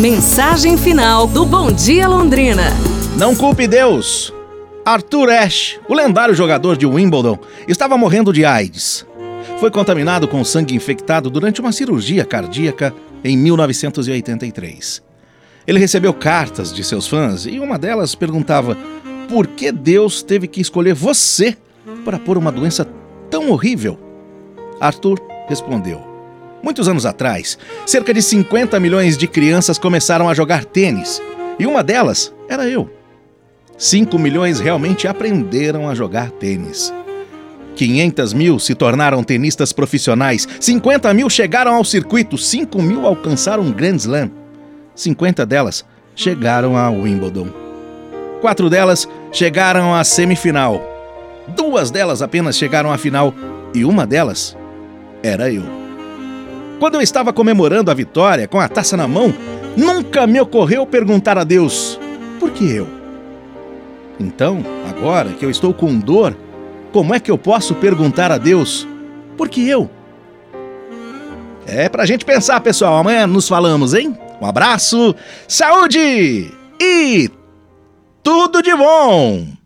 Mensagem final do Bom Dia Londrina. Não culpe Deus. Arthur Ashe, o lendário jogador de Wimbledon, estava morrendo de AIDS. Foi contaminado com sangue infectado durante uma cirurgia cardíaca em 1983. Ele recebeu cartas de seus fãs e uma delas perguntava por que Deus teve que escolher você para pôr uma doença tão horrível. Arthur respondeu: Muitos anos atrás, cerca de 50 milhões de crianças começaram a jogar tênis, e uma delas era eu. 5 milhões realmente aprenderam a jogar tênis. 500 mil se tornaram tenistas profissionais, 50 mil chegaram ao circuito, 5 mil alcançaram um Grand Slam. 50 delas chegaram a Wimbledon. Quatro delas chegaram à semifinal. Duas delas apenas chegaram à final e uma delas era eu. Quando eu estava comemorando a vitória com a taça na mão, nunca me ocorreu perguntar a Deus: por que eu? Então, agora que eu estou com dor, como é que eu posso perguntar a Deus: por que eu? É pra gente pensar, pessoal. Amanhã nos falamos, hein? Um abraço, saúde e tudo de bom!